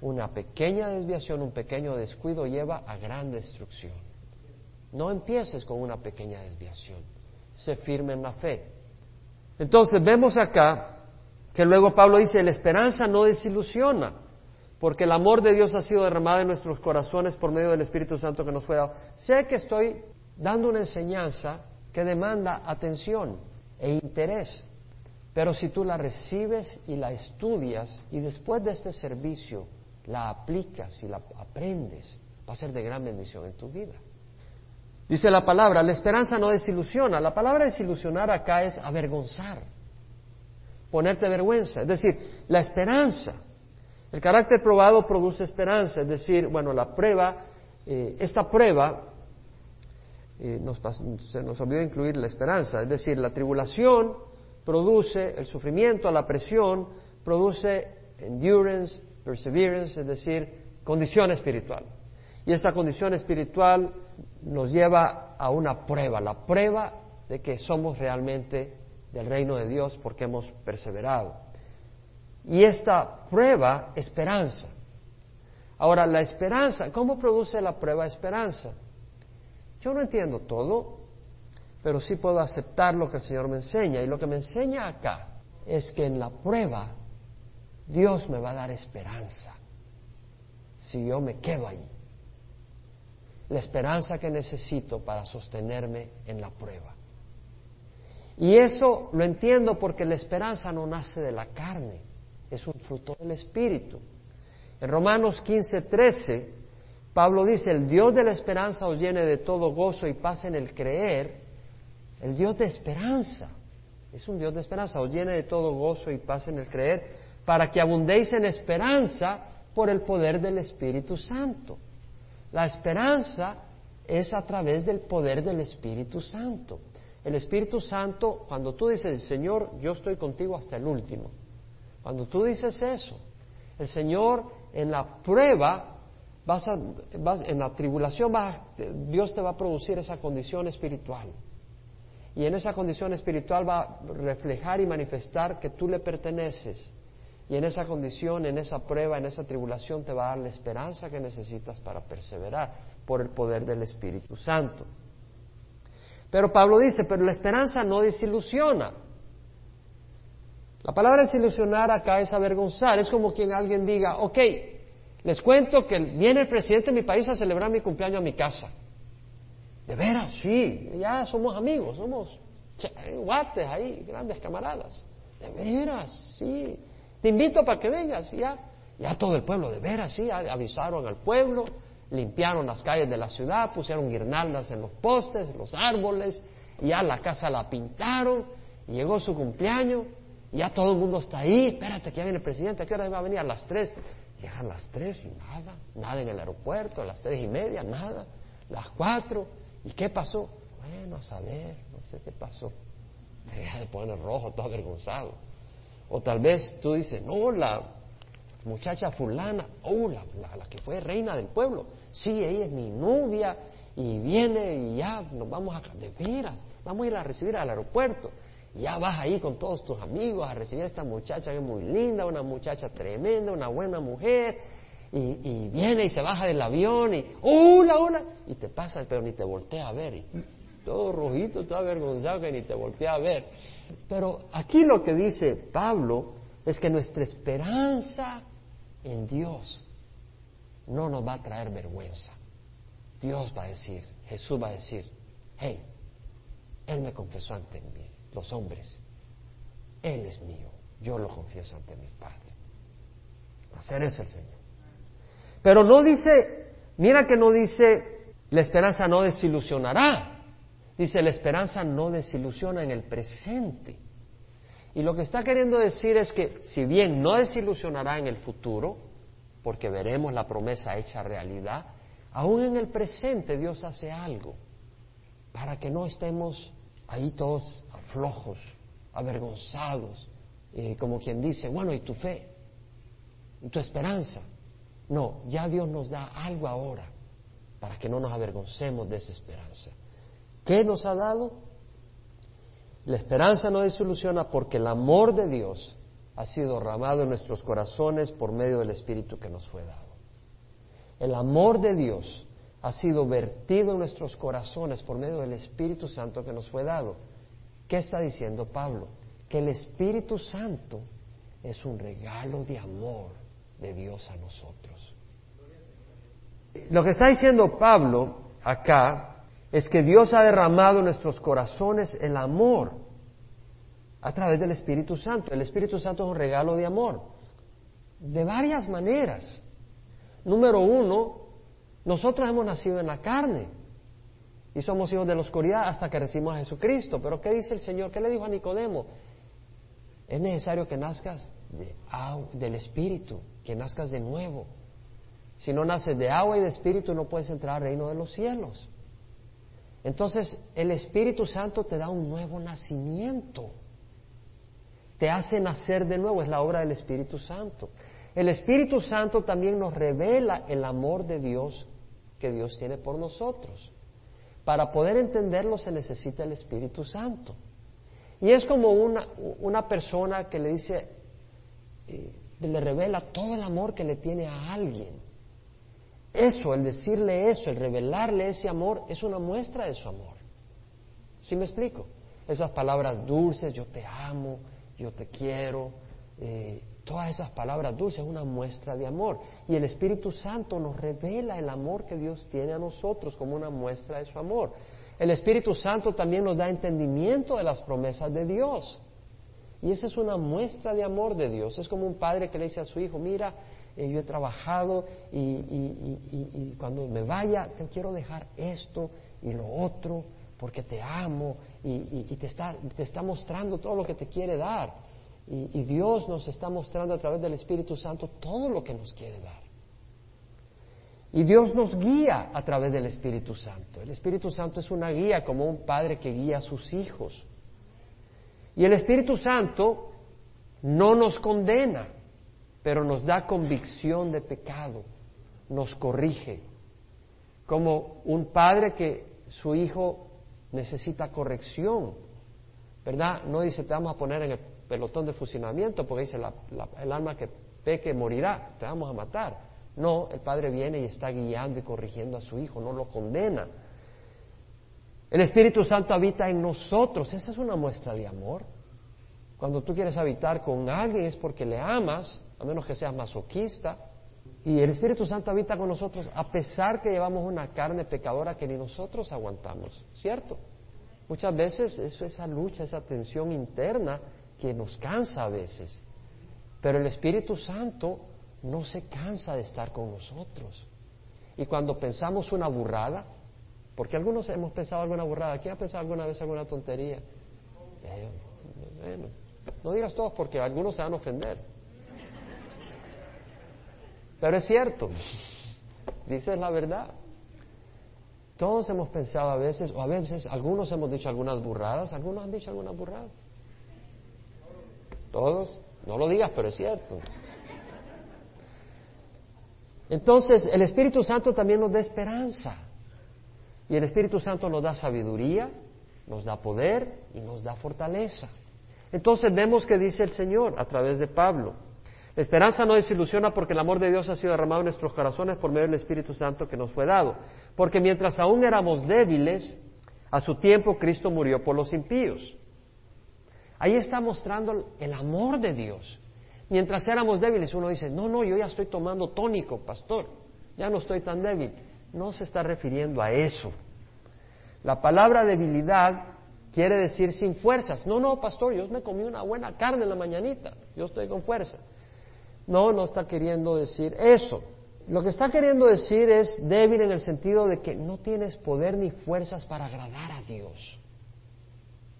Una pequeña desviación, un pequeño descuido lleva a gran destrucción. No empieces con una pequeña desviación. Se firme en la fe. Entonces vemos acá que luego Pablo dice, la esperanza no desilusiona, porque el amor de Dios ha sido derramado en nuestros corazones por medio del Espíritu Santo que nos fue dado. Sé que estoy dando una enseñanza que demanda atención e interés, pero si tú la recibes y la estudias y después de este servicio la aplicas y la aprendes, va a ser de gran bendición en tu vida. Dice la palabra, la esperanza no desilusiona. La palabra desilusionar acá es avergonzar, ponerte vergüenza. Es decir, la esperanza, el carácter probado produce esperanza. Es decir, bueno, la prueba, eh, esta prueba, eh, se nos olvidó incluir la esperanza. Es decir, la tribulación produce el sufrimiento, la presión, produce endurance, perseverance, es decir, condición espiritual. Y esa condición espiritual nos lleva a una prueba, la prueba de que somos realmente del reino de Dios porque hemos perseverado. Y esta prueba, esperanza. Ahora, la esperanza, ¿cómo produce la prueba esperanza? Yo no entiendo todo, pero sí puedo aceptar lo que el Señor me enseña. Y lo que me enseña acá es que en la prueba Dios me va a dar esperanza si yo me quedo ahí la esperanza que necesito para sostenerme en la prueba. Y eso lo entiendo porque la esperanza no nace de la carne, es un fruto del Espíritu. En Romanos 15, 13, Pablo dice, el Dios de la esperanza os llene de todo gozo y paz en el creer, el Dios de esperanza, es un Dios de esperanza, os llene de todo gozo y paz en el creer, para que abundéis en esperanza por el poder del Espíritu Santo. La esperanza es a través del poder del Espíritu Santo. El Espíritu Santo, cuando tú dices, Señor, yo estoy contigo hasta el último, cuando tú dices eso, el Señor en la prueba, vas en la tribulación, Dios te va a producir esa condición espiritual. Y en esa condición espiritual va a reflejar y manifestar que tú le perteneces y en esa condición, en esa prueba, en esa tribulación te va a dar la esperanza que necesitas para perseverar por el poder del Espíritu Santo. Pero Pablo dice, pero la esperanza no desilusiona. La palabra desilusionar acá es avergonzar. Es como quien alguien diga, ok, les cuento que viene el presidente de mi país a celebrar mi cumpleaños a mi casa. De veras, sí, ya somos amigos, somos guates ahí, grandes camaradas. De veras, sí. Te invito para que vengas. ya, ya todo el pueblo, de veras, sí, avisaron al pueblo, limpiaron las calles de la ciudad, pusieron guirnaldas en los postes, los árboles, ya la casa la pintaron, llegó su cumpleaños, ya todo el mundo está ahí, espérate que ya viene el presidente, ¿a qué hora va a venir? A las tres. Llegan las tres y nada, nada en el aeropuerto, a las tres y media, nada, las cuatro, ¿y qué pasó? Bueno, a saber, no sé qué pasó. Me deja de poner rojo, todo avergonzado. O tal vez tú dices, no, la muchacha fulana, oh, la, la, que fue reina del pueblo, sí, ella es mi novia y viene y ya nos vamos a, de veras, vamos a ir a recibir al aeropuerto. Ya vas ahí con todos tus amigos a recibir a esta muchacha que es muy linda, una muchacha tremenda, una buena mujer. Y, viene y se baja del avión y hola, hola, y te pasa, pero ni te voltea a ver. Todo rojito, todo avergonzado que ni te voltea a ver. Pero aquí lo que dice Pablo es que nuestra esperanza en Dios no nos va a traer vergüenza. Dios va a decir, Jesús va a decir, hey, Él me confesó ante mí, los hombres, Él es mío, yo lo confieso ante mi Padre. Hacer eso el Señor. Pero no dice, mira que no dice, la esperanza no desilusionará. Dice, la esperanza no desilusiona en el presente. Y lo que está queriendo decir es que si bien no desilusionará en el futuro, porque veremos la promesa hecha realidad, aún en el presente Dios hace algo para que no estemos ahí todos flojos, avergonzados, eh, como quien dice, bueno, ¿y tu fe? ¿Y tu esperanza? No, ya Dios nos da algo ahora para que no nos avergoncemos de esa esperanza. ¿Qué nos ha dado? La esperanza no desilusiona porque el amor de Dios ha sido derramado en nuestros corazones por medio del Espíritu que nos fue dado. El amor de Dios ha sido vertido en nuestros corazones por medio del Espíritu Santo que nos fue dado. ¿Qué está diciendo Pablo? Que el Espíritu Santo es un regalo de amor de Dios a nosotros. Lo que está diciendo Pablo acá es que Dios ha derramado en nuestros corazones el amor a través del Espíritu Santo. El Espíritu Santo es un regalo de amor, de varias maneras. Número uno, nosotros hemos nacido en la carne y somos hijos de la oscuridad hasta que recibimos a Jesucristo. Pero ¿qué dice el Señor? ¿Qué le dijo a Nicodemo? Es necesario que nazcas del Espíritu, que nazcas de nuevo. Si no naces de agua y de Espíritu no puedes entrar al reino de los cielos. Entonces el Espíritu Santo te da un nuevo nacimiento te hace nacer de nuevo, es la obra del Espíritu Santo. El Espíritu Santo también nos revela el amor de Dios que Dios tiene por nosotros. Para poder entenderlo se necesita el Espíritu Santo. Y es como una, una persona que le dice, eh, le revela todo el amor que le tiene a alguien. Eso, el decirle eso, el revelarle ese amor, es una muestra de su amor. ¿Sí me explico? Esas palabras dulces, yo te amo, yo te quiero, eh, todas esas palabras dulces, es una muestra de amor. Y el Espíritu Santo nos revela el amor que Dios tiene a nosotros como una muestra de su amor. El Espíritu Santo también nos da entendimiento de las promesas de Dios. Y esa es una muestra de amor de Dios. Es como un padre que le dice a su hijo, mira, eh, yo he trabajado y, y, cuando me vaya te quiero dejar esto y lo otro porque te amo y, te, está, te, está, mostrando todo lo que te quiere dar. Y, Dios nos está mostrando a través del Espíritu Santo todo lo que nos quiere dar. Y Dios nos guía a través del Espíritu Santo. El Espíritu Santo es una guía como un padre que guía a sus hijos. Y el Espíritu Santo no nos condena, pero nos da convicción de pecado, nos corrige. Como un padre que su hijo necesita corrección, ¿verdad? No dice te vamos a poner en el pelotón de fusilamiento porque dice el alma que peque morirá, te vamos a matar. No, el Padre viene y está guiando y corrigiendo a su Hijo, no lo condena. El Espíritu Santo habita en nosotros, esa es una muestra de amor. Cuando tú quieres habitar con alguien es porque le amas, a menos que seas masoquista, y el Espíritu Santo habita con nosotros a pesar que llevamos una carne pecadora que ni nosotros aguantamos, ¿cierto? Muchas veces es esa lucha, esa tensión interna que nos cansa a veces. Pero el Espíritu Santo no se cansa de estar con nosotros. Y cuando pensamos una burrada, porque algunos hemos pensado alguna burrada, ¿quién ha pensado alguna vez alguna tontería? Eh, bueno, no digas todos porque algunos se van a ofender. Pero es cierto, dices la verdad. Todos hemos pensado a veces, o a veces algunos hemos dicho algunas burradas, algunos han dicho algunas burradas. Todos, no lo digas, pero es cierto. Entonces, el Espíritu Santo también nos da esperanza. Y el Espíritu Santo nos da sabiduría, nos da poder y nos da fortaleza. Entonces vemos que dice el Señor a través de Pablo. La esperanza no desilusiona porque el amor de Dios ha sido derramado en nuestros corazones por medio del Espíritu Santo que nos fue dado. Porque mientras aún éramos débiles, a su tiempo Cristo murió por los impíos. Ahí está mostrando el amor de Dios. Mientras éramos débiles, uno dice, no, no, yo ya estoy tomando tónico, pastor, ya no estoy tan débil. No se está refiriendo a eso. La palabra debilidad quiere decir sin fuerzas. No, no, pastor, yo me comí una buena carne en la mañanita, yo estoy con fuerza. No, no está queriendo decir eso. Lo que está queriendo decir es débil en el sentido de que no tienes poder ni fuerzas para agradar a Dios.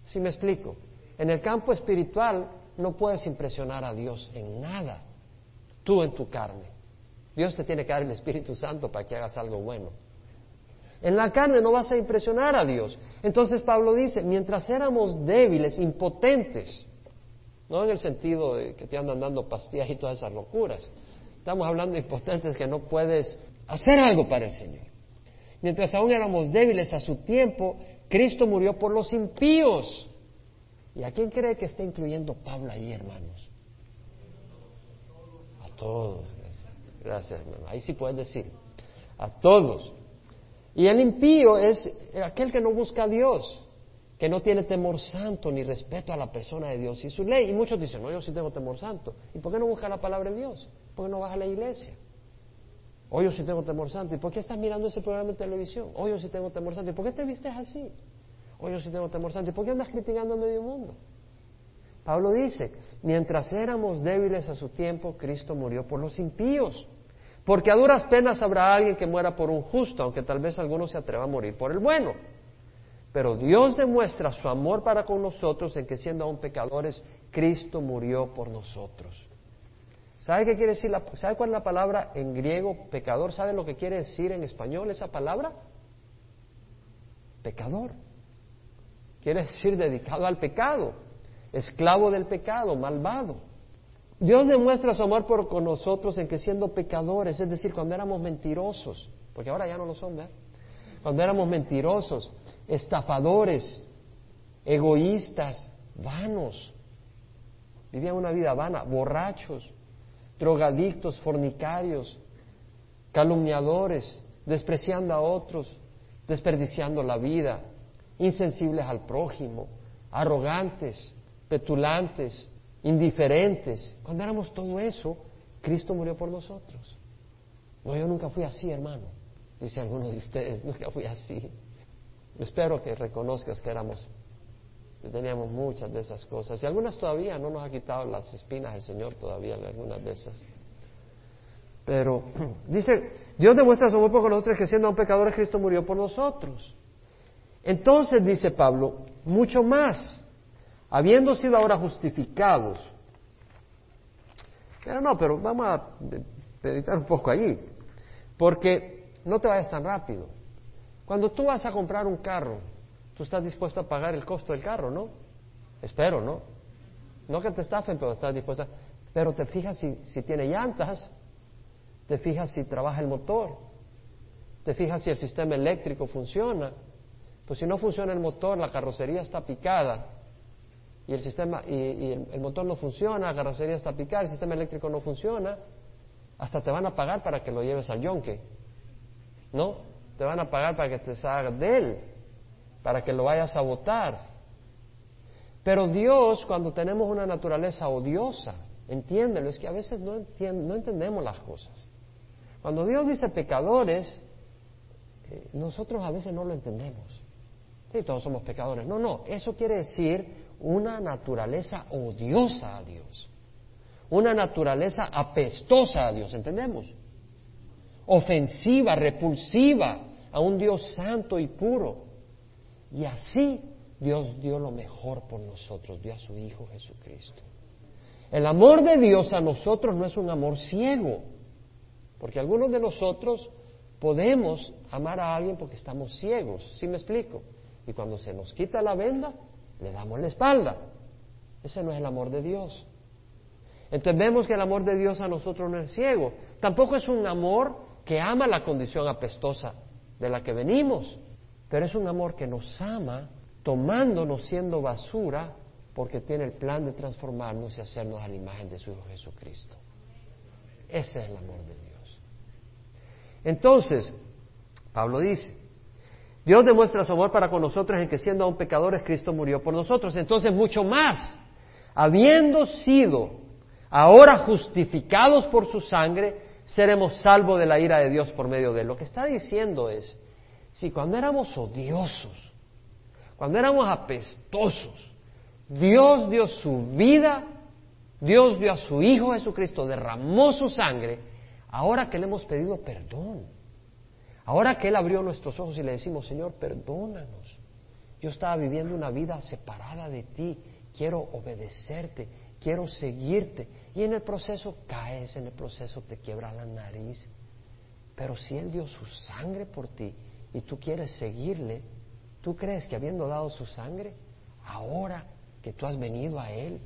¿Sí me explico? En el campo espiritual no puedes impresionar a Dios en nada, tú en tu carne. Dios te tiene que dar el Espíritu Santo para que hagas algo bueno. En la carne no vas a impresionar a Dios. Entonces Pablo dice, mientras éramos débiles, impotentes, no en el sentido de que te andan dando pastillas y todas esas locuras. Estamos hablando de impotentes que no puedes hacer algo para el Señor. Mientras aún éramos débiles a su tiempo, Cristo murió por los impíos. ¿Y a quién cree que está incluyendo Pablo ahí, hermanos? todos. Gracias, hermano. Ahí sí puedes decir. A todos. Y el impío es aquel que no busca a Dios, que no tiene temor santo ni respeto a la persona de Dios y su ley. Y muchos dicen, no, yo sí tengo temor santo. ¿Y por qué no busca la palabra de Dios? ¿Por qué no vas a la iglesia? O yo sí tengo temor santo. ¿Y por qué estás mirando ese programa de televisión? O yo sí tengo temor santo. ¿Y por qué te vistes así? O yo sí tengo temor santo. ¿Y por qué andas criticando a medio mundo? Pablo dice, mientras éramos débiles a su tiempo, Cristo murió por los impíos. Porque a duras penas habrá alguien que muera por un justo, aunque tal vez alguno se atreva a morir por el bueno. Pero Dios demuestra su amor para con nosotros en que siendo aún pecadores, Cristo murió por nosotros. ¿Sabe qué quiere decir? La, ¿Sabe cuál es la palabra en griego pecador? ¿Sabe lo que quiere decir en español esa palabra? Pecador. Quiere decir dedicado al pecado, esclavo del pecado, malvado. Dios demuestra su amor por con nosotros en que siendo pecadores, es decir, cuando éramos mentirosos, porque ahora ya no lo son, ¿verdad? Cuando éramos mentirosos, estafadores, egoístas, vanos, vivían una vida vana, borrachos, drogadictos, fornicarios, calumniadores, despreciando a otros, desperdiciando la vida, insensibles al prójimo, arrogantes, petulantes, indiferentes. Cuando éramos todo eso, Cristo murió por nosotros. No, yo nunca fui así, hermano, dice alguno de ustedes, nunca fui así. Espero que reconozcas que éramos, que teníamos muchas de esas cosas. Y algunas todavía no nos ha quitado las espinas el Señor todavía, algunas de esas. Pero dice, Dios demuestra su amor por nosotros que siendo un pecadores Cristo murió por nosotros. Entonces dice Pablo, mucho más, habiendo sido ahora justificados. Pero no, pero vamos a meditar un poco allí, porque no te vayas tan rápido. Cuando tú vas a comprar un carro, tú estás dispuesto a pagar el costo del carro, ¿no? Espero, ¿no? No que te estafen, pero estás dispuesto a... Pero te fijas si, si tiene llantas, te fijas si trabaja el motor, te fijas si el sistema eléctrico funciona. Pues si no funciona el motor, la carrocería está picada y el sistema y, el, motor no funciona, la carrocería está picada, el sistema eléctrico no funciona, hasta te van a pagar para que lo lleves al yonque, ¿no? te van a pagar para que te salgas de él, para que lo vayas a votar. Pero Dios, cuando tenemos una naturaleza odiosa, entiéndelo, es que a veces no, no entendemos las cosas. Cuando Dios dice pecadores, eh, nosotros a veces no lo entendemos. Sí, todos somos pecadores. No, no, eso quiere decir una naturaleza odiosa a Dios. Una naturaleza apestosa a Dios, ¿entendemos? Ofensiva, repulsiva, a un Dios santo y puro. Y así Dios dio lo mejor por nosotros, dio a su Hijo Jesucristo. El amor de Dios a nosotros no es un amor ciego, porque algunos de nosotros podemos amar a alguien porque estamos ciegos, ¿sí me explico? Y cuando se nos quita la venda, le damos la espalda. Ese no es el amor de Dios. Entonces vemos que el amor de Dios a nosotros no es ciego. Tampoco es un amor que ama la condición apestosa de la que venimos, pero es un amor que nos ama tomándonos siendo basura porque tiene el plan de transformarnos y hacernos a la imagen de su Hijo Jesucristo. Ese es el amor de Dios. Entonces, Pablo dice, Dios demuestra su amor para con nosotros en que siendo aún pecadores, Cristo murió por nosotros. Entonces, mucho más, habiendo sido ahora justificados por su sangre, seremos salvos de la ira de Dios por medio de él. Lo que está diciendo es, si cuando éramos odiosos, cuando éramos apestosos, Dios dio su vida, Dios dio a su Hijo Jesucristo, derramó su sangre, ahora que le hemos pedido perdón, ahora que Él abrió nuestros ojos y le decimos, Señor, perdónanos, yo estaba viviendo una vida separada de ti, quiero obedecerte, quiero seguirte. Y en el proceso caes, en el proceso te quiebra la nariz. Pero si Él dio su sangre por ti y tú quieres seguirle, ¿tú crees que habiendo dado su sangre, ahora que tú has venido a Él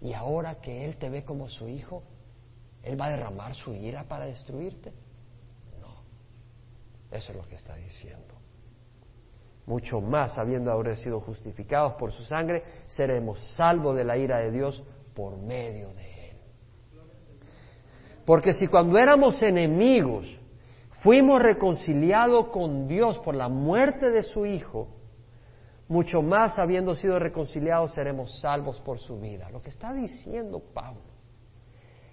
y ahora que Él te ve como su hijo, Él va a derramar su ira para destruirte? Eso es lo que está diciendo. Mucho más, habiendo ahora sido justificados por su sangre, seremos salvos de la ira de Dios por medio de Él. Porque si cuando éramos enemigos fuimos reconciliados con Dios por la muerte de su Hijo, mucho más habiendo sido reconciliados seremos salvos por su vida. Lo que está diciendo Pablo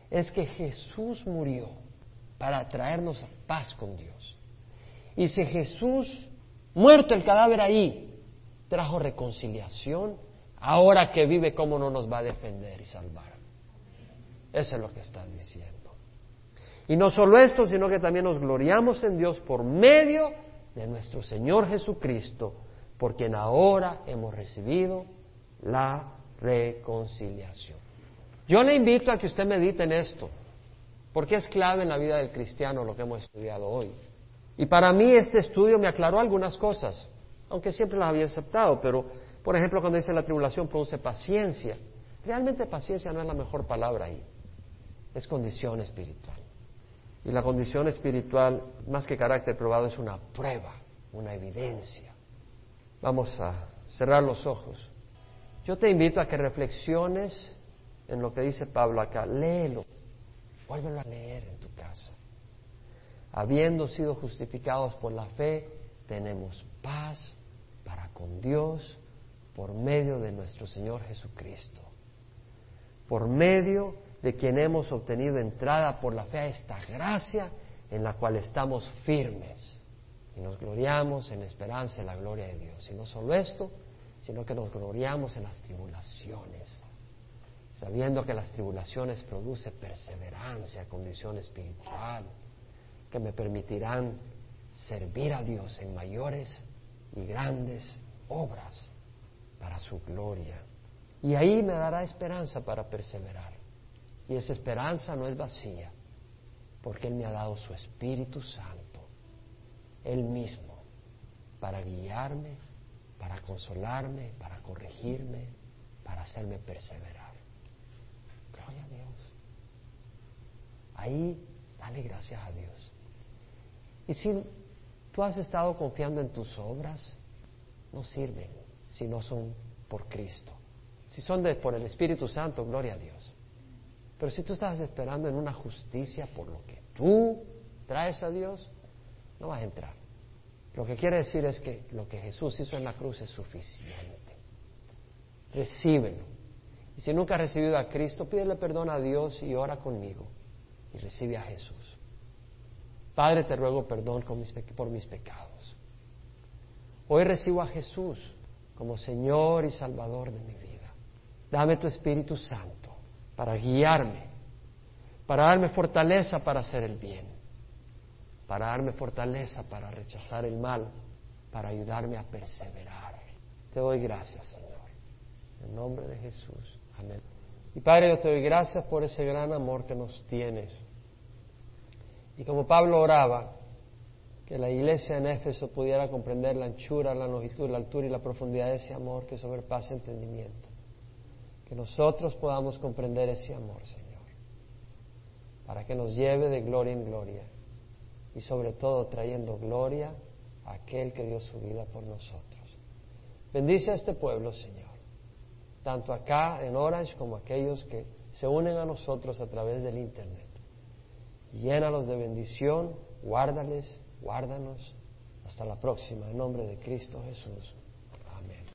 es que Jesús murió para traernos paz con Dios. Si Jesús, muerto el cadáver ahí, trajo reconciliación, ahora que vive, ¿cómo no nos va a defender y salvar? Eso es lo que está diciendo. Y no solo esto, sino que también nos gloriamos en Dios por medio de nuestro Señor Jesucristo, por quien ahora hemos recibido la reconciliación. Yo le invito a que usted medite en esto, porque es clave en la vida del cristiano lo que hemos estudiado hoy. Y para mí este estudio me aclaró algunas cosas, aunque siempre las había aceptado, pero por ejemplo cuando dice la tribulación produce paciencia, realmente paciencia no es la mejor palabra ahí, es condición espiritual. Y la condición espiritual, más que carácter probado, es una prueba, una evidencia. Vamos a cerrar los ojos. Yo te invito a que reflexiones en lo que dice Pablo acá. Léelo, vuélvelo a leer en tu casa. Habiendo sido justificados por la fe, tenemos paz para con Dios por medio de nuestro Señor Jesucristo. Por medio de quien hemos obtenido entrada por la fe a esta gracia en la cual estamos firmes y nos gloriamos en la esperanza y la gloria de Dios. Y no solo esto, sino que nos gloriamos en las tribulaciones, sabiendo que las tribulaciones producen perseverancia, condición espiritual, que me permitirán servir a Dios en mayores y grandes obras para su gloria. Y ahí me dará esperanza para perseverar. Y esa esperanza no es vacía, porque Él me ha dado su Espíritu Santo, Él mismo, para guiarme, para consolarme, para corregirme, para hacerme perseverar. Gloria a Dios. Ahí, dale gracias a Dios. Y si tú has estado confiando en tus obras, no sirven si no son por Cristo. Si son por el Espíritu Santo, gloria a Dios. Pero si tú estás esperando en una justicia por lo que tú traes a Dios, no vas a entrar. Lo que quiere decir es que lo que Jesús hizo en la cruz es suficiente. Recíbelo. Y si nunca has recibido a Cristo, pídele perdón a Dios y ora conmigo. Y recibe a Jesús. Padre, te ruego perdón por mis pecados. Hoy recibo a Jesús como Señor y Salvador de mi vida. Dame tu Espíritu Santo para guiarme, para darme fortaleza para hacer el bien, para darme fortaleza para rechazar el mal, para ayudarme a perseverar. Te doy gracias, Señor. En nombre de Jesús. Amén. Y Padre, yo te doy gracias por ese gran amor que nos tienes. Y como Pablo oraba, que la iglesia en Éfeso pudiera comprender la anchura, la longitud, la altura y la profundidad de ese amor que sobrepasa entendimiento que nosotros podamos comprender ese amor, Señor, para que nos lleve de gloria en gloria y sobre todo trayendo gloria a aquel que dio su vida por nosotros. Bendice a este pueblo, Señor, tanto acá en Orange como aquellos que se unen a nosotros a través del Internet. Llénalos de bendición, guárdales, guárdanos. Hasta la próxima, en nombre de Cristo Jesús.